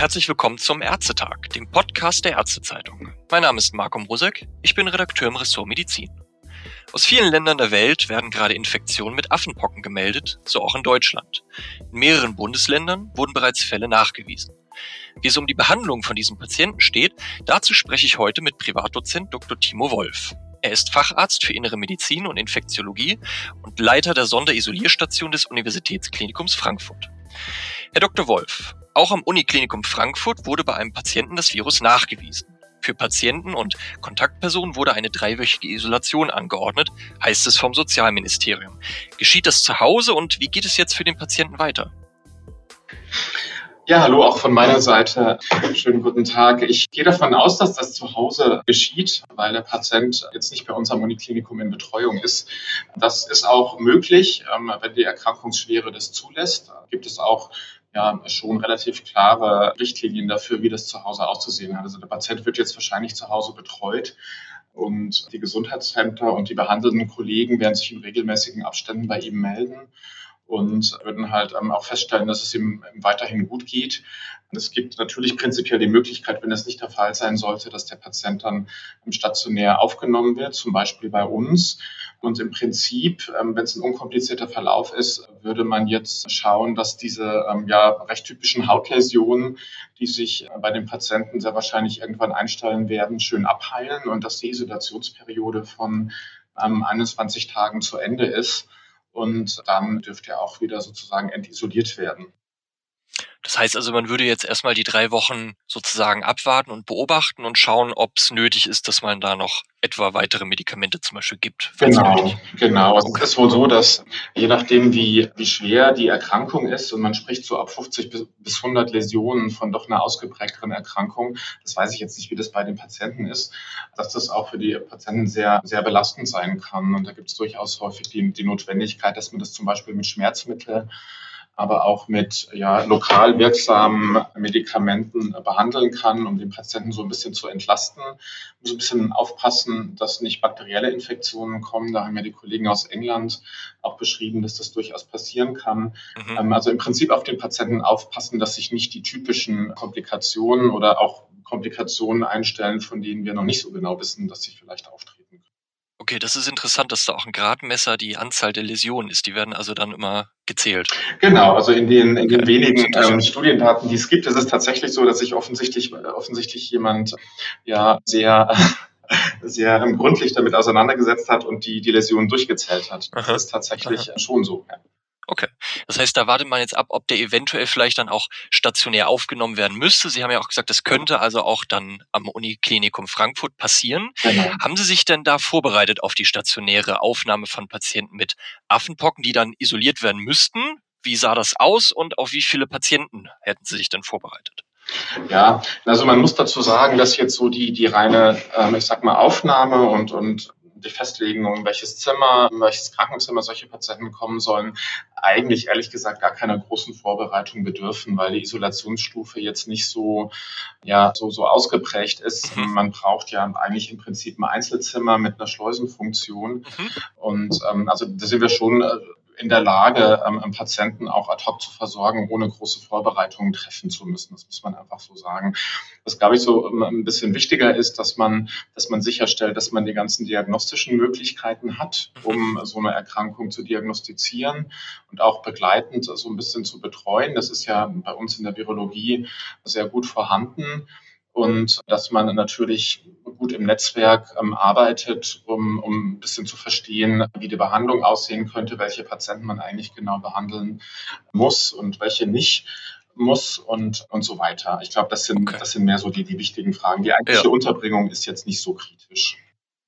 herzlich willkommen zum Ärztetag, dem Podcast der Ärztezeitung. Mein Name ist Marco Mrosek, ich bin Redakteur im Ressort Medizin. Aus vielen Ländern der Welt werden gerade Infektionen mit Affenpocken gemeldet, so auch in Deutschland. In mehreren Bundesländern wurden bereits Fälle nachgewiesen. Wie es um die Behandlung von diesen Patienten steht, dazu spreche ich heute mit Privatdozent Dr. Timo Wolf. Er ist Facharzt für Innere Medizin und Infektiologie und Leiter der Sonderisolierstation des Universitätsklinikums Frankfurt. Herr Dr. Wolf, auch am Uniklinikum Frankfurt wurde bei einem Patienten das Virus nachgewiesen. Für Patienten und Kontaktpersonen wurde eine dreiwöchige Isolation angeordnet, heißt es vom Sozialministerium. Geschieht das zu Hause und wie geht es jetzt für den Patienten weiter? Ja, hallo auch von meiner Seite. Schönen guten Tag. Ich gehe davon aus, dass das zu Hause geschieht, weil der Patient jetzt nicht bei unserem Uniklinikum in Betreuung ist. Das ist auch möglich, ähm, wenn die Erkrankungsschwere das zulässt. Gibt es auch ja schon relativ klare Richtlinien dafür, wie das zu Hause auszusehen hat. Also der Patient wird jetzt wahrscheinlich zu Hause betreut und die Gesundheitsämter und die behandelnden Kollegen werden sich in regelmäßigen Abständen bei ihm melden und würden halt ähm, auch feststellen, dass es ihm weiterhin gut geht. Es gibt natürlich prinzipiell die Möglichkeit, wenn es nicht der Fall sein sollte, dass der Patient dann stationär aufgenommen wird, zum Beispiel bei uns. Und im Prinzip, ähm, wenn es ein unkomplizierter Verlauf ist, würde man jetzt schauen, dass diese ähm, ja recht typischen Hautläsionen, die sich bei den Patienten sehr wahrscheinlich irgendwann einstellen werden, schön abheilen und dass die Isolationsperiode von 21 Tagen zu Ende ist und dann dürfte er auch wieder sozusagen entisoliert werden. Das heißt also, man würde jetzt erstmal die drei Wochen sozusagen abwarten und beobachten und schauen, ob es nötig ist, dass man da noch etwa weitere Medikamente zum Beispiel gibt. Genau, genau. Also es ist wohl so, dass je nachdem, wie, wie schwer die Erkrankung ist, und man spricht so ab 50 bis 100 Läsionen von doch einer ausgeprägteren Erkrankung, das weiß ich jetzt nicht, wie das bei den Patienten ist, dass das auch für die Patienten sehr, sehr belastend sein kann. Und da gibt es durchaus häufig die, die Notwendigkeit, dass man das zum Beispiel mit Schmerzmitteln aber auch mit ja, lokal wirksamen Medikamenten behandeln kann, um den Patienten so ein bisschen zu entlasten. Man muss ein bisschen aufpassen, dass nicht bakterielle Infektionen kommen. Da haben ja die Kollegen aus England auch beschrieben, dass das durchaus passieren kann. Mhm. Ähm, also im Prinzip auf den Patienten aufpassen, dass sich nicht die typischen Komplikationen oder auch Komplikationen einstellen, von denen wir noch nicht so genau wissen, dass sie vielleicht auftreten. Okay, das ist interessant, dass da auch ein Gradmesser die Anzahl der Läsionen ist. Die werden also dann immer gezählt. Genau, also in den, in den wenigen ähm, Studiendaten, die es gibt, ist es tatsächlich so, dass sich offensichtlich, offensichtlich jemand ja sehr sehr gründlich damit auseinandergesetzt hat und die, die Läsionen durchgezählt hat. Das aha, ist tatsächlich aha. schon so. Ja. Okay. Das heißt, da wartet man jetzt ab, ob der eventuell vielleicht dann auch stationär aufgenommen werden müsste. Sie haben ja auch gesagt, das könnte also auch dann am Uniklinikum Frankfurt passieren. Genau. Haben Sie sich denn da vorbereitet auf die stationäre Aufnahme von Patienten mit Affenpocken, die dann isoliert werden müssten? Wie sah das aus und auf wie viele Patienten hätten Sie sich denn vorbereitet? Ja, also man muss dazu sagen, dass jetzt so die, die reine, ähm, ich sag mal, Aufnahme und, und die Festlegung, welches Zimmer, welches Krankenzimmer solche Patienten kommen sollen, eigentlich ehrlich gesagt gar keiner großen Vorbereitung bedürfen, weil die Isolationsstufe jetzt nicht so, ja, so, so ausgeprägt ist. Mhm. Man braucht ja eigentlich im Prinzip ein Einzelzimmer mit einer Schleusenfunktion. Mhm. Und ähm, also da sind wir schon äh, in der Lage, ähm, Patienten auch ad hoc zu versorgen, ohne große Vorbereitungen treffen zu müssen. Das muss man einfach so sagen. Was, glaube ich, so ähm, ein bisschen wichtiger ist, dass man, dass man sicherstellt, dass man die ganzen diagnostischen Möglichkeiten hat, um so eine Erkrankung zu diagnostizieren und auch begleitend so ein bisschen zu betreuen. Das ist ja bei uns in der Virologie sehr gut vorhanden und dass man natürlich gut im Netzwerk ähm, arbeitet, um, um ein bisschen zu verstehen, wie die Behandlung aussehen könnte, welche Patienten man eigentlich genau behandeln muss und welche nicht muss und, und so weiter. Ich glaube, das sind, okay. das sind mehr so die, die wichtigen Fragen. Die eigentliche ja. Unterbringung ist jetzt nicht so kritisch.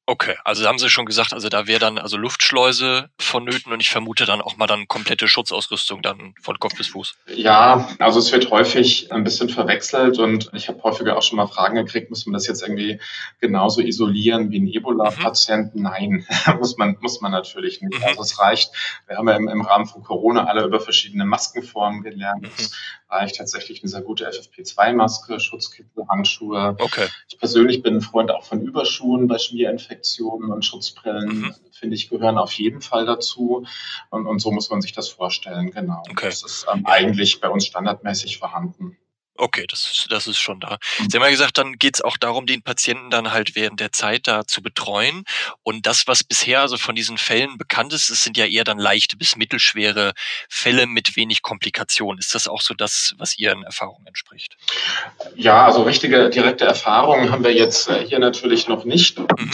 Okay, also haben Sie schon gesagt, also da wäre dann also Luftschleuse vonnöten und ich vermute dann auch mal dann komplette Schutzausrüstung dann von Kopf bis Fuß. Ja, also es wird häufig ein bisschen verwechselt und ich habe häufiger auch schon mal Fragen gekriegt, muss man das jetzt irgendwie genauso isolieren wie ein Ebola-Patient? Mhm. Nein, muss man muss man natürlich nicht. Mhm. Also es reicht, wir haben ja im, im, Rahmen von Corona alle über verschiedene Maskenformen gelernt. Mhm. Es reicht tatsächlich eine sehr gute FFP2-Maske, Schutzkittel, Handschuhe. Okay. Ich persönlich bin ein Freund auch von Überschuhen bei Schmierinfektionen. Infektionen und Schutzbrillen, mhm. finde ich, gehören auf jeden Fall dazu. Und, und so muss man sich das vorstellen, genau. Okay. Das ist ähm, eigentlich bei uns standardmäßig vorhanden. Okay, das ist das ist schon da. Sie haben ja gesagt, dann geht's auch darum, den Patienten dann halt während der Zeit da zu betreuen. Und das, was bisher also von diesen Fällen bekannt ist, es sind ja eher dann leichte bis mittelschwere Fälle mit wenig Komplikationen. Ist das auch so das, was Ihren Erfahrungen entspricht? Ja, also richtige direkte Erfahrungen haben wir jetzt äh, hier natürlich noch nicht. Mhm.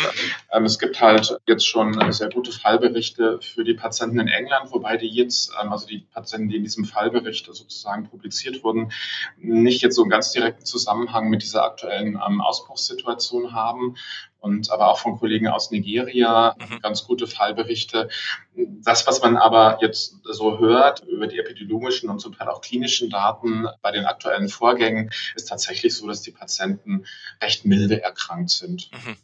Ähm, es gibt halt jetzt schon sehr gute Fallberichte für die Patienten in England, wobei die jetzt, ähm, also die Patienten, die in diesem Fallbericht sozusagen publiziert wurden, nicht jetzt so einen ganz direkten Zusammenhang mit dieser aktuellen ähm, Ausbruchssituation haben. Und aber auch von Kollegen aus Nigeria Mhm. ganz gute Fallberichte. Das, was man aber jetzt so hört über die epidemiologischen und zum Teil auch klinischen Daten bei den aktuellen Vorgängen, ist tatsächlich so, dass die Patienten recht milde erkrankt sind. Mhm.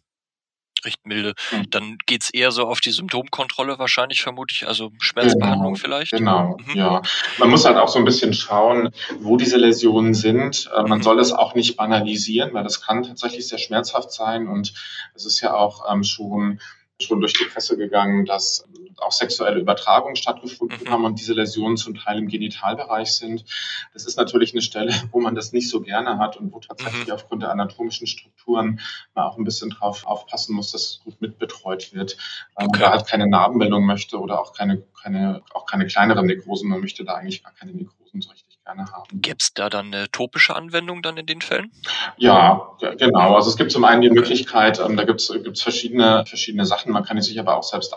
Recht milde. Mhm. Dann geht's eher so auf die Symptomkontrolle wahrscheinlich, vermute ich, also Schmerzbehandlung vielleicht? Genau, Mhm. ja. Man muss halt auch so ein bisschen schauen, wo diese Läsionen sind. Äh, Man Mhm. soll es auch nicht banalisieren, weil das kann tatsächlich sehr schmerzhaft sein. Und es ist ja auch ähm, schon schon durch die Presse gegangen, dass auch sexuelle Übertragungen stattgefunden Mhm. haben und diese Läsionen zum Teil im Genitalbereich sind. Das ist natürlich eine Stelle, wo man das nicht so gerne hat und wo tatsächlich Mhm. aufgrund der anatomischen Strukturen man auch ein bisschen drauf aufpassen muss, dass es gut mitbetreut wird. Man Okay. da halt keine Narbenbildung möchte oder auch keine, keine, auch keine kleineren Nekrosen. Man möchte da eigentlich gar keine Nekrosen so richtig gerne haben. Gäb's da dann eine topische Anwendung dann in den Fällen? Ja, ge- genau. Also es gibt zum einen die. Möglichkeit, ähm, da gibt's gibt's verschiedene, verschiedene Sachen. Man kann die sich aber auch selbst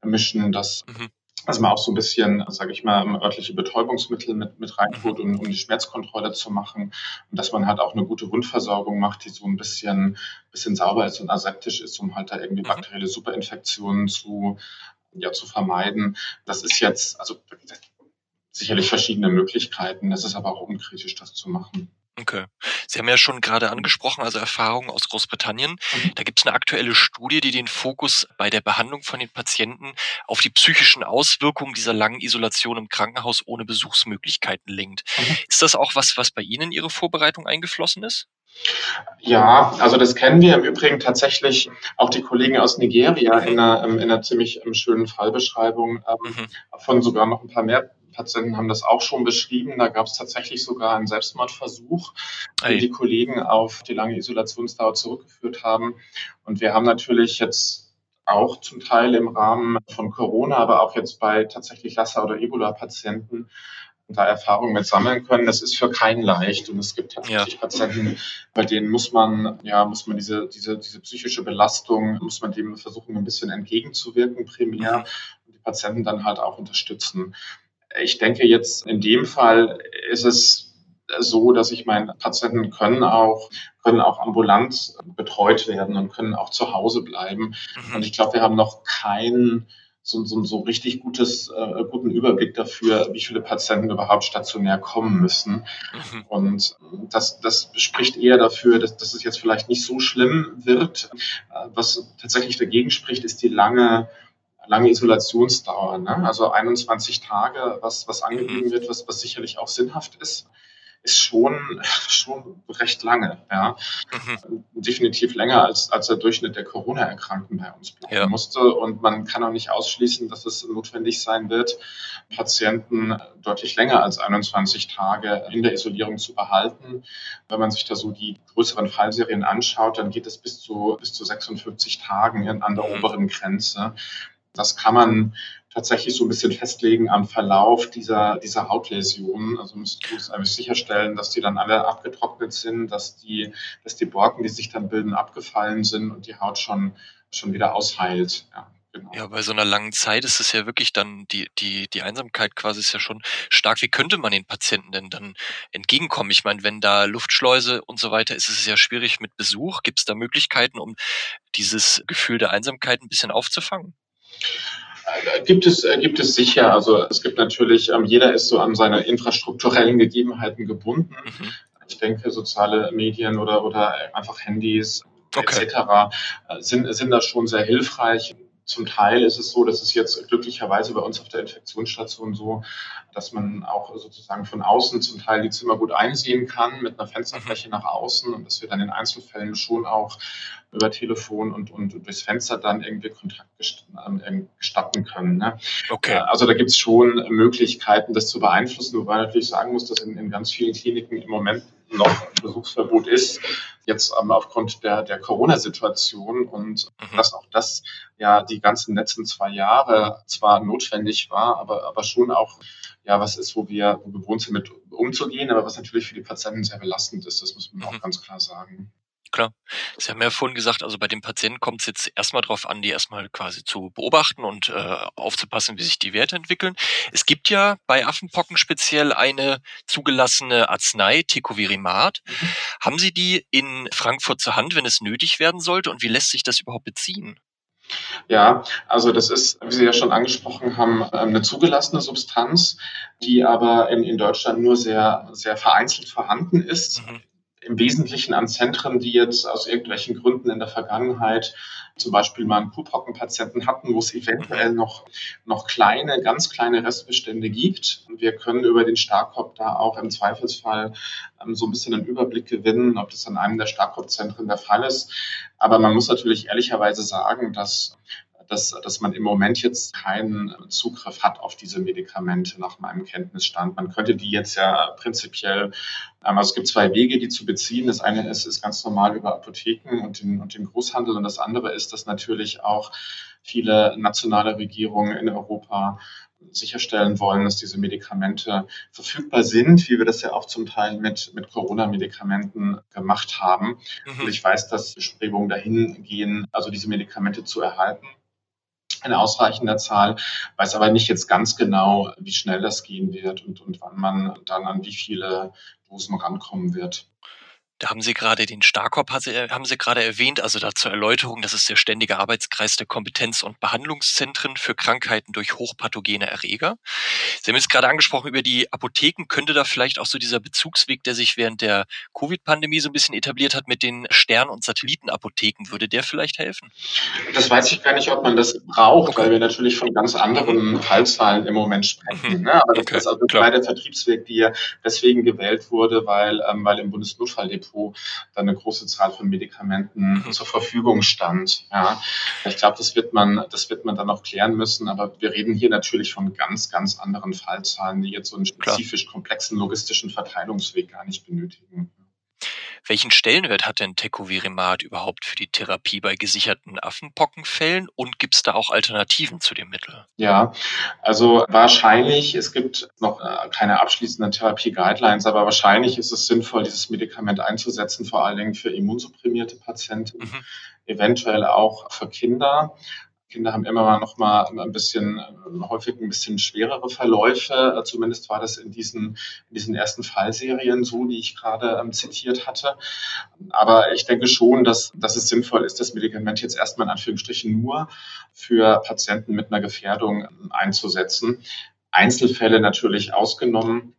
anmischen, dass Mhm. dass man auch so ein bisschen, sage ich mal, örtliche Betäubungsmittel mit, mit reintut, um, um die Schmerzkontrolle zu machen. Und dass man halt auch eine gute Wundversorgung macht, die so ein bisschen, bisschen sauber ist und aseptisch ist, um halt da irgendwie Mhm. bakterielle Superinfektionen zu, ja, zu vermeiden. Das ist jetzt, also sicherlich verschiedene Möglichkeiten. Das ist aber auch unkritisch, das zu machen. Okay. Sie haben ja schon gerade angesprochen, also Erfahrungen aus Großbritannien. Mhm. Da gibt es eine aktuelle Studie, die den Fokus bei der Behandlung von den Patienten auf die psychischen Auswirkungen dieser langen Isolation im Krankenhaus ohne Besuchsmöglichkeiten lenkt. Mhm. Ist das auch was, was bei Ihnen in Ihre Vorbereitung eingeflossen ist? Ja, also das kennen wir im Übrigen tatsächlich auch die Kollegen aus Nigeria Mhm. in einer, ähm, in einer ziemlich ähm, schönen Fallbeschreibung ähm, Mhm. von sogar noch ein paar mehr Patienten haben das auch schon beschrieben. Da gab es tatsächlich sogar einen Selbstmordversuch, den die Kollegen auf die lange Isolationsdauer zurückgeführt haben. Und wir haben natürlich jetzt auch zum Teil im Rahmen von Corona, aber auch jetzt bei tatsächlich Lassa- oder Ebola-Patienten da Erfahrungen mit sammeln können. Das ist für keinen leicht. Und es gibt tatsächlich Patienten, bei denen muss man, ja, muss man diese, diese, diese psychische Belastung, muss man dem versuchen, ein bisschen entgegenzuwirken primär Mhm. und die Patienten dann halt auch unterstützen. Ich denke jetzt in dem Fall ist es so, dass ich meine, Patienten können auch, können auch ambulant betreut werden und können auch zu Hause bleiben. Und Mhm. ich glaube, wir haben noch keinen so, so, so richtig gutes, äh, guten Überblick dafür, wie viele Patienten überhaupt stationär kommen müssen. Mhm. Und das, das spricht eher dafür, dass, dass es jetzt vielleicht nicht so schlimm wird. Äh, Was tatsächlich dagegen spricht, ist die lange, lange Isolationsdauer. Ne? Also 21 Tage, was, was angegeben wird, was, was sicherlich auch sinnhaft ist, ist schon, schon recht lange. Ja? Mhm. definitiv länger als, als der Durchschnitt der Corona-Erkrankten bei uns bleiben Ja. musste. Und man kann auch nicht ausschließen, dass es notwendig sein wird, Patienten deutlich länger als 21 Tage in der Isolierung zu behalten. Wenn man sich da so die größeren Fallserien anschaut, dann geht es bis zu, bis zu 56 Tagen an der Mhm. oberen Grenze. Das kann man tatsächlich so ein bisschen festlegen am Verlauf dieser, dieser Hautläsionen. Also muss, muss eigentlich sicherstellen, dass die dann alle abgetrocknet sind, dass die, dass die Borken, die sich dann bilden, abgefallen sind und die Haut schon, schon wieder ausheilt. Ja, genau. Ja, bei so einer langen Zeit ist es ja wirklich dann die, die, die Einsamkeit quasi ist ja schon stark. Wie könnte man den Patienten denn dann entgegenkommen? Ich meine, wenn da Luftschleuse und so weiter ist, ist es ja schwierig mit Besuch. Gibt es da Möglichkeiten, um dieses Gefühl der Einsamkeit ein bisschen aufzufangen? Gibt es, äh, gibt es sicher. Also es gibt natürlich, ähm, jeder ist so an seine infrastrukturellen Gegebenheiten gebunden. Mhm. Ich denke, soziale Medien oder, oder einfach Handys Okay. etc. äh, sind, sind da schon sehr hilfreich. Zum Teil ist es so, dass es jetzt glücklicherweise bei uns auf der Infektionsstation so, dass man auch sozusagen von außen zum Teil die Zimmer gut einsehen kann mit einer Fensterfläche nach außen und dass wir dann in Einzelfällen schon auch über Telefon und, und durchs Fenster dann irgendwie Kontakt ähm, gestatten können. Ne? Okay. Äh, also da gibt es schon Möglichkeiten, das zu beeinflussen, wobei man natürlich sagen muss, dass in, in ganz vielen Kliniken im Moment noch Besuchsverbot ist, jetzt ähm, aufgrund der, der Corona-Situation und mhm. dass auch das ja die ganzen letzten zwei Jahre zwar notwendig war, aber, aber schon auch ja was ist, wo wir, wo wir gewohnt sind, mit umzugehen, aber was natürlich für die Patienten sehr belastend ist, das muss man mhm. auch ganz klar sagen. Klar. Sie haben ja vorhin gesagt, also bei den Patienten kommt es jetzt erstmal darauf an, die erstmal quasi zu beobachten und äh, aufzupassen, wie sich die Werte entwickeln. Es gibt ja bei Affenpocken speziell eine zugelassene Arznei, Tecovirimat. Mhm. Haben Sie die in Frankfurt zur Hand, wenn es nötig werden sollte? Und wie lässt sich das überhaupt beziehen? Ja, also das ist, wie Sie ja schon angesprochen haben, ähm, eine zugelassene Substanz, die aber in, in Deutschland nur sehr, sehr vereinzelt vorhanden ist. Mhm im Wesentlichen an Zentren, die jetzt aus irgendwelchen Gründen in der Vergangenheit zum Beispiel mal einen Puphocken-Patienten hatten, wo es eventuell noch, noch kleine, ganz kleine Restbestände gibt. Und wir können über den Starkopf da auch im Zweifelsfall ähm, so ein bisschen einen Überblick gewinnen, ob das an einem der Starkopf-Zentren der Fall ist. Aber man muss natürlich ehrlicherweise sagen, dass dass, dass man im Moment jetzt keinen Zugriff hat auf diese Medikamente nach meinem Kenntnisstand. Man könnte die jetzt ja prinzipiell, ähm, also es gibt zwei Wege, die zu beziehen. Das eine ist, ist ganz normal über Apotheken und den, und den Großhandel und das andere ist, dass natürlich auch viele nationale Regierungen in Europa sicherstellen wollen, dass diese Medikamente verfügbar sind, wie wir das ja auch zum Teil mit, mit Corona-Medikamenten gemacht haben. Mhm. Und ich weiß, dass Bestrebungen dahin gehen, also diese Medikamente zu erhalten in ausreichender Zahl, weiß aber nicht jetzt ganz genau, wie schnell das gehen wird und, und wann man dann an wie viele Dosen rankommen wird. Da haben Sie gerade den Starkop, haben Sie gerade erwähnt, also da zur Erläuterung, das ist der ständige Arbeitskreis der Kompetenz- und Behandlungszentren für Krankheiten durch hochpathogene Erreger. Sie haben jetzt gerade angesprochen über die Apotheken. Könnte da vielleicht auch so dieser Bezugsweg, der sich während der Covid-Pandemie so ein bisschen etabliert hat mit den Stern- und Satellitenapotheken, würde der vielleicht helfen? Das weiß ich gar nicht, ob man das braucht, okay. weil wir natürlich von ganz anderen. Fallzahlen im Moment sprechen. Mhm. Ne? Aber das okay. ist also der Vertriebsweg, der deswegen gewählt wurde, weil, ähm, weil im Bundesnotfalldepot wo dann eine große Zahl von Medikamenten mhm. zur Verfügung stand. Ja, ich glaube, das wird man, das wird man dann noch klären müssen. Aber wir reden hier natürlich von ganz, ganz anderen Fallzahlen, die jetzt so einen spezifisch komplexen logistischen Verteilungsweg gar nicht benötigen. Welchen Stellenwert hat denn Tecovirimat überhaupt für die Therapie bei gesicherten Affenpockenfällen und gibt es da auch Alternativen zu dem Mittel? Ja, also wahrscheinlich, es gibt noch äh, keine abschließenden Therapie-Guidelines, aber wahrscheinlich ist es sinnvoll, dieses Medikament einzusetzen, vor allen Dingen für immunsupprimierte Patienten, mhm. eventuell auch für Kinder. Kinder haben immer noch mal ein bisschen, häufig ein bisschen schwerere Verläufe. Zumindest war das in diesen, in diesen ersten Fallserien so, die ich gerade ähm, zitiert hatte. Aber ich denke schon, dass, dass es sinnvoll ist, das Medikament jetzt erstmal in Anführungsstrichen nur für Patienten mit einer Gefährdung einzusetzen. Einzelfälle natürlich ausgenommen.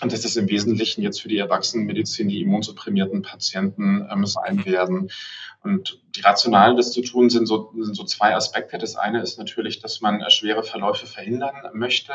Und das ist im Wesentlichen jetzt für die Erwachsenenmedizin die immunsupprimierten Patienten ähm, sein werden. Und die Rationalen, das zu tun, sind so, sind so zwei Aspekte. Das eine ist natürlich, dass man schwere Verläufe verhindern möchte.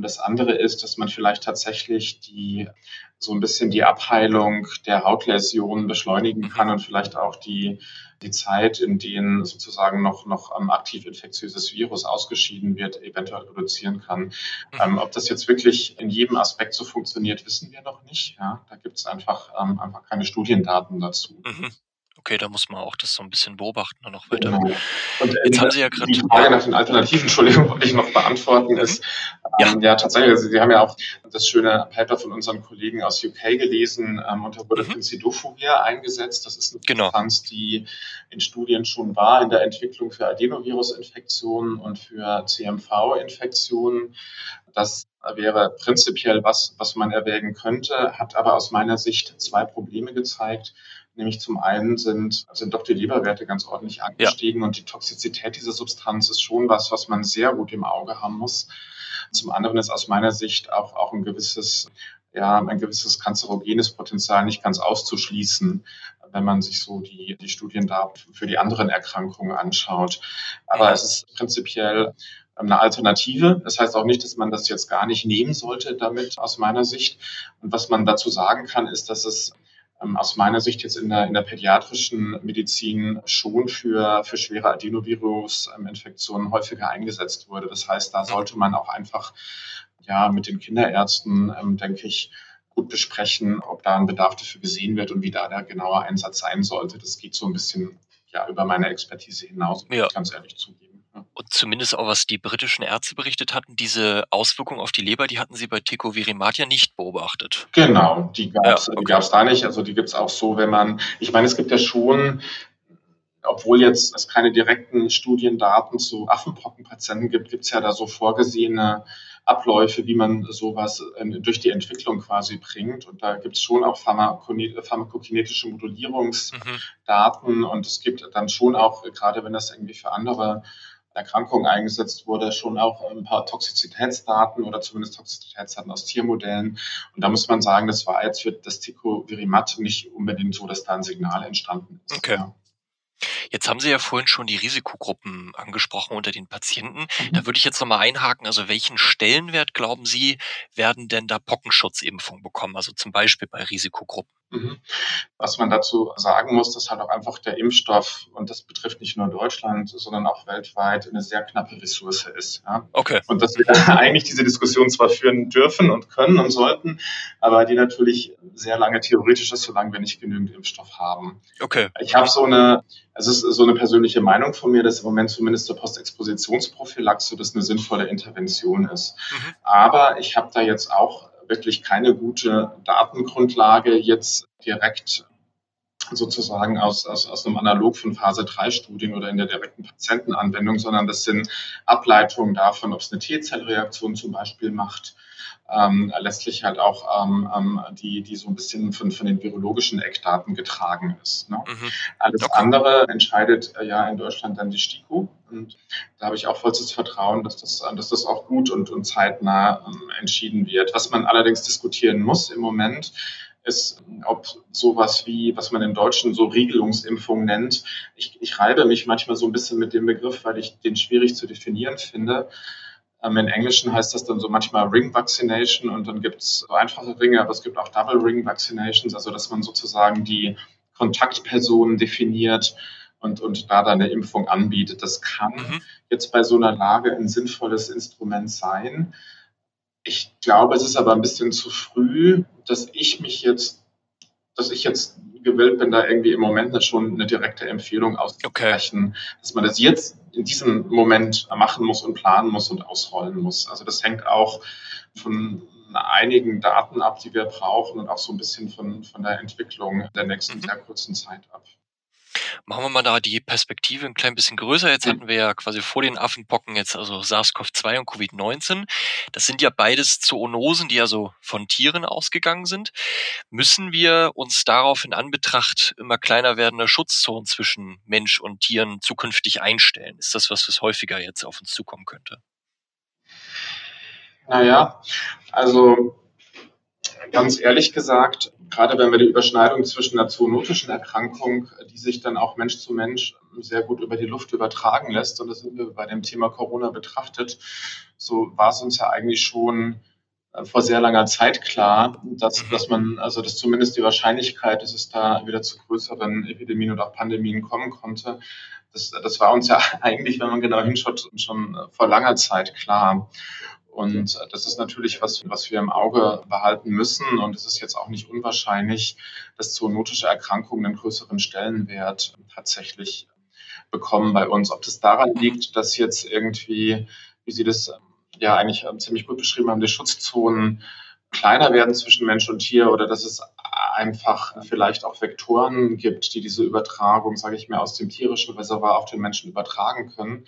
Und das andere ist, dass man vielleicht tatsächlich die, so ein bisschen die Abheilung der Hautläsionen beschleunigen kann und vielleicht auch die, die Zeit, in denen sozusagen noch, noch ähm, aktiv infektiöses Virus ausgeschieden wird, eventuell reduzieren kann. Mhm. Ähm, ob das jetzt wirklich in jedem Aspekt so funktioniert, wissen wir noch nicht. Ja, da gibt es einfach, ähm, einfach keine Studiendaten dazu. Mhm. Okay, da muss man auch das so ein bisschen beobachten und noch weiter. Genau. Und Jetzt haben Sie ja gerade. Die Frage nach den Alternativen, Entschuldigung, wollte ich noch beantworten, mhm. ist, ja. Ähm, ja, tatsächlich, also Sie haben ja auch das schöne Paper von unseren Kollegen aus UK gelesen, ähm, und da wurde mhm. Eingesetzt. Das ist eine genau. Substanz, die in Studien schon war in der Entwicklung für Adenovirusinfektionen und für CMV-Infektionen. Das wäre prinzipiell was, was man erwägen könnte, hat aber aus meiner Sicht zwei Probleme gezeigt. Nämlich zum einen sind, sind doch die Leberwerte ganz ordentlich angestiegen ja. und die Toxizität dieser Substanz ist schon was, was man sehr gut im Auge haben muss. Zum anderen ist aus meiner Sicht auch, auch ein gewisses, ja, ein gewisses kanzerogenes Potenzial nicht ganz auszuschließen, wenn man sich so die, die Studien da für die anderen Erkrankungen anschaut. Aber ja. es ist prinzipiell eine Alternative. Das heißt auch nicht, dass man das jetzt gar nicht nehmen sollte damit aus meiner Sicht. Und was man dazu sagen kann, ist, dass es ähm, aus meiner Sicht jetzt in der, in der pädiatrischen Medizin schon für, für schwere Adenovirus-Infektionen häufiger eingesetzt wurde. Das heißt, da sollte man auch einfach ja, mit den Kinderärzten, ähm, denke ich, gut besprechen, ob da ein Bedarf dafür gesehen wird und wie da der genaue Einsatz sein sollte. Das geht so ein bisschen ja, über meine Expertise hinaus, ja. ganz ehrlich zugeben. Und zumindest auch, was die britischen Ärzte berichtet hatten, diese Auswirkungen auf die Leber, die hatten sie bei Tecovirimat ja nicht beobachtet. Genau, die gab es ja, okay. da nicht. Also die gibt es auch so, wenn man, ich meine, es gibt ja schon obwohl jetzt es keine direkten Studiendaten zu Affenpockenpatienten gibt, gibt es ja da so vorgesehene Abläufe, wie man sowas ähm, durch die Entwicklung quasi bringt. Und da gibt es schon auch pharmakokinetische Modulierungsdaten mhm. und es gibt dann schon auch, gerade wenn das irgendwie für andere Erkrankungen eingesetzt wurde, schon auch ein paar Toxizitätsdaten oder zumindest Toxizitätsdaten aus Tiermodellen. Und da muss man sagen, das war jetzt für das Ticovirimat nicht unbedingt so, dass da ein Signal entstanden ist. Okay. Ja. Jetzt haben Sie ja vorhin schon die Risikogruppen angesprochen unter den Patienten. Mhm. Da würde ich jetzt nochmal einhaken. Also welchen Stellenwert glauben Sie, werden denn da Pockenschutzimpfungen bekommen? Also zum Beispiel bei Risikogruppen? Mhm. Was man dazu sagen muss, dass halt auch einfach der Impfstoff, und das betrifft nicht nur Deutschland, sondern auch weltweit, eine sehr knappe Ressource ist. Ja? Okay. Und dass wir eigentlich diese Diskussion zwar führen dürfen und können und sollten, aber die natürlich sehr lange theoretisch ist, solange wir nicht genügend Impfstoff haben. Okay. Ich habe so eine, es ist so eine persönliche Meinung von mir, dass im Moment zumindest zur Postexpositionsprophylaxe das eine sinnvolle Intervention ist. Mhm. Aber ich habe da jetzt auch wirklich keine gute Datengrundlage jetzt direkt sozusagen aus, aus, aus einem Analog von Phase 3 Studien oder in der direkten Patientenanwendung, sondern das sind Ableitungen davon, ob es eine T-Zellreaktion zum Beispiel macht, ähm, letztlich halt auch ähm, ähm, die, die so ein bisschen von, von den virologischen Eckdaten getragen ist. Ne? Mhm. Alles okay. andere entscheidet äh, ja in Deutschland dann die STIKO. Und da habe ich auch vollstes Vertrauen, dass das, dass das auch gut und, und zeitnah ähm, entschieden wird. Was man allerdings diskutieren muss im Moment, ist, ob sowas wie, was man im Deutschen so Regelungsimpfung nennt. Ich, ich reibe mich manchmal so ein bisschen mit dem Begriff, weil ich den schwierig zu definieren finde. Ähm, Im Englischen heißt das dann so manchmal Ring Vaccination und dann gibt es so einfache Ringe, aber es gibt auch Double Ring Vaccinations, also dass man sozusagen die Kontaktpersonen definiert und, und da dann eine Impfung anbietet. Das kann mhm. jetzt bei so einer Lage ein sinnvolles Instrument sein. Ich glaube, es ist aber ein bisschen zu früh, dass ich mich jetzt, dass ich jetzt gewillt bin, da irgendwie im Moment schon eine direkte Empfehlung auszusprechen, okay. dass man das jetzt in diesem Moment machen muss und planen muss und ausrollen muss. Also das hängt auch von einigen Daten ab, die wir brauchen und auch so ein bisschen von, von der Entwicklung der nächsten mhm. sehr kurzen Zeit ab. Machen wir mal da die Perspektive ein klein bisschen größer. Jetzt hatten wir ja quasi vor den Affenpocken jetzt also SARS-CoV-2 und Covid-19. Das sind ja beides Zoonosen, die also von Tieren ausgegangen sind. Müssen wir uns darauf in Anbetracht immer kleiner werdender Schutzzonen zwischen Mensch und Tieren zukünftig einstellen? Ist das was, was häufiger jetzt auf uns zukommen könnte? Naja, also ganz ehrlich gesagt, gerade wenn wir die Überschneidung zwischen einer zoonotischen Erkrankung, die sich dann auch Mensch zu Mensch sehr gut über die Luft übertragen lässt, und das sind wir bei dem Thema Corona betrachtet, so war es uns ja eigentlich schon äh, vor sehr langer Zeit klar, dass, dass man, also dass zumindest die Wahrscheinlichkeit, dass es da wieder zu größeren Epidemien oder auch Pandemien kommen konnte, das, das war uns ja eigentlich, wenn man genau hinschaut, schon vor langer Zeit klar. Und das ist natürlich was, was wir im Auge behalten müssen. Und es ist jetzt auch nicht unwahrscheinlich, dass zoonotische Erkrankungen einen größeren Stellenwert tatsächlich bekommen bei uns. Ob das daran liegt, dass jetzt irgendwie, wie Sie das ja eigentlich ziemlich gut beschrieben haben, die Schutzzonen kleiner werden zwischen Mensch und Tier oder dass es einfach vielleicht auch Vektoren gibt, die diese Übertragung, sage ich mal, aus dem tierischen Reservoir auf den Menschen übertragen können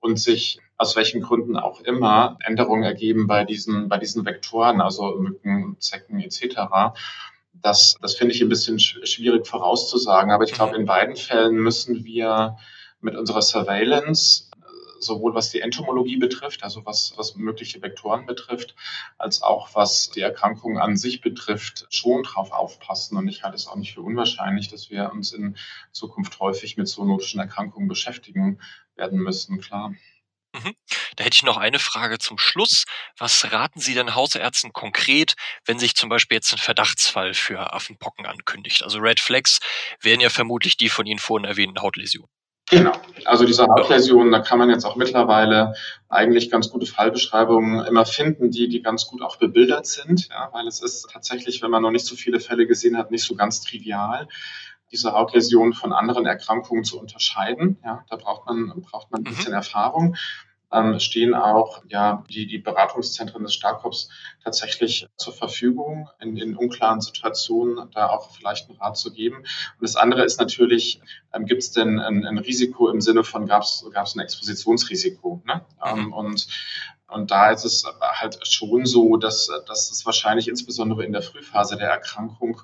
und sich aus welchen Gründen auch immer Änderungen ergeben bei diesen, bei diesen Vektoren, also Mücken, Zecken etc. Das, das finde ich ein bisschen schwierig vorauszusagen. Aber ich glaube, in beiden Fällen müssen wir mit unserer Surveillance sowohl was die Entomologie betrifft, also was, was mögliche Vektoren betrifft, als auch was die Erkrankung an sich betrifft, schon drauf aufpassen. Und ich halte es auch nicht für unwahrscheinlich, dass wir uns in Zukunft häufig mit zoonotischen Erkrankungen beschäftigen werden müssen, klar. Mhm. Da hätte ich noch eine Frage zum Schluss. Was raten Sie denn Hausärzten konkret, wenn sich zum Beispiel jetzt ein Verdachtsfall für Affenpocken ankündigt? Also Red Flags wären ja vermutlich die von Ihnen vorhin erwähnten Hautläsionen. Genau. Also diese Hautläsionen, da kann man jetzt auch mittlerweile eigentlich ganz gute Fallbeschreibungen immer finden, die, die ganz gut auch bebildert sind, ja, weil es ist tatsächlich, wenn man noch nicht so viele Fälle gesehen hat, nicht so ganz trivial diese Hautläsionen von anderen Erkrankungen zu unterscheiden. Ja, da braucht man, braucht man ein mhm. bisschen mhm. Erfahrung ähm, stehen auch ja, die, die Beratungszentren des Starkops tatsächlich zur Verfügung, in, in unklaren Situationen da auch vielleicht einen Rat zu geben. Und das andere ist natürlich, ähm, gibt es denn ein, ein, Risiko im Sinne von, gab es ein Expositionsrisiko? Ne? Mhm. Ähm, und und da ist es halt schon so, dass, dass es wahrscheinlich insbesondere in der Frühphase der Erkrankung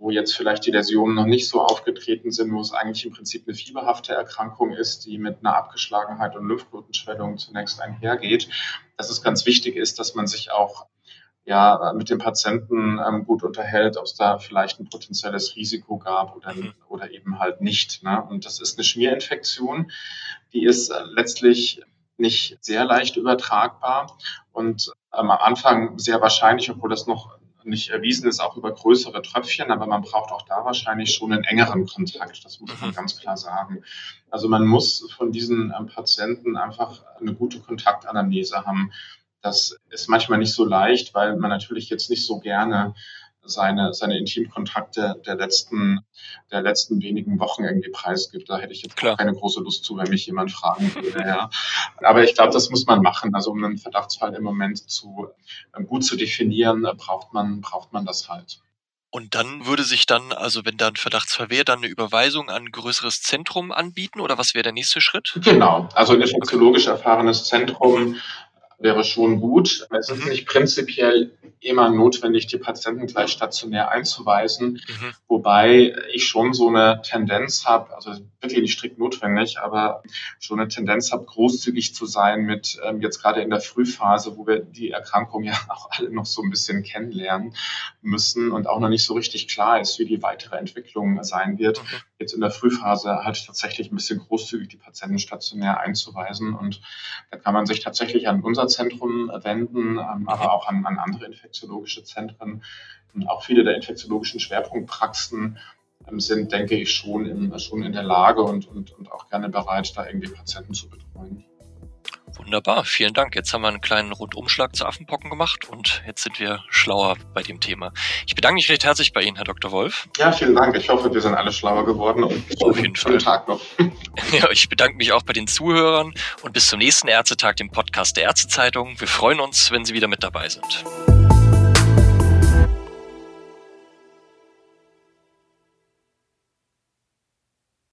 wo jetzt vielleicht die Läsionen noch nicht so aufgetreten sind, wo es eigentlich im Prinzip eine fieberhafte Erkrankung ist, die mit einer Abgeschlagenheit und Lymphknotenschwellung zunächst einhergeht, dass es ganz wichtig ist, dass man sich auch ja, mit dem Patienten ähm, gut unterhält, ob es da vielleicht ein potenzielles Risiko gab oder, mhm. oder eben halt nicht. Ne? Und das ist eine Schmierinfektion, die ist äh, letztlich nicht sehr leicht übertragbar und ähm, am Anfang sehr wahrscheinlich, obwohl das noch nicht erwiesen ist, auch über größere Tröpfchen, aber man braucht auch da wahrscheinlich schon einen engeren Kontakt. Das muss man mhm. ganz klar sagen. Also man muss von diesen ähm, Patienten einfach eine gute Kontaktanamnese haben. Das ist manchmal nicht so leicht, weil man natürlich jetzt nicht so gerne seine, seine Intimkontakte der letzten, der letzten wenigen Wochen irgendwie preisgibt. Da hätte ich jetzt Klar. keine große Lust zu, wenn mich jemand fragen würde. Ja. Aber ich glaube, das muss man machen. Also um einen Verdachtsfall im Moment zu, äh, gut zu definieren, äh, braucht man, braucht man das halt. Und dann würde sich dann, also wenn da ein Verdachtsfall wäre, dann eine Überweisung an ein größeres Zentrum anbieten oder was wäre der nächste Schritt? Genau, also ein infektiologisch erfahrenes Zentrum wäre schon gut. Es ist mhm. nicht prinzipiell immer notwendig, die Patienten gleich stationär einzuweisen, mhm. wobei ich schon so eine Tendenz habe, also wirklich nicht strikt notwendig, aber schon eine Tendenz habe, großzügig zu sein mit ähm, jetzt gerade in der Frühphase, wo wir die Erkrankung ja auch alle noch so ein bisschen kennenlernen müssen und auch noch nicht so richtig klar ist, wie die weitere Entwicklung sein wird. Mhm. Jetzt in der Frühphase halt tatsächlich ein bisschen großzügig die Patienten stationär einzuweisen und da kann man sich tatsächlich an unser Zentrum wenden, ähm, aber auch an, an andere infektiologische Zentren. Und auch viele der infektiologischen Schwerpunktpraxen ähm, sind, denke ich, schon in, schon in der Lage und, und, und auch gerne bereit, da irgendwie Patienten zu betreuen. Wunderbar, vielen Dank. Jetzt haben wir einen kleinen Rundumschlag zu Affenpocken gemacht und jetzt sind wir schlauer bei dem Thema. Ich bedanke mich recht herzlich bei Ihnen, Herr Dr. Wolf. Ja, vielen Dank. Ich hoffe, wir sind alle schlauer geworden und auf jeden Fall. Tag noch. Ja, ich bedanke mich auch bei den Zuhörern und bis zum nächsten Ärztetag, dem Podcast der Ärztezeitung. Wir freuen uns, wenn Sie wieder mit dabei sind.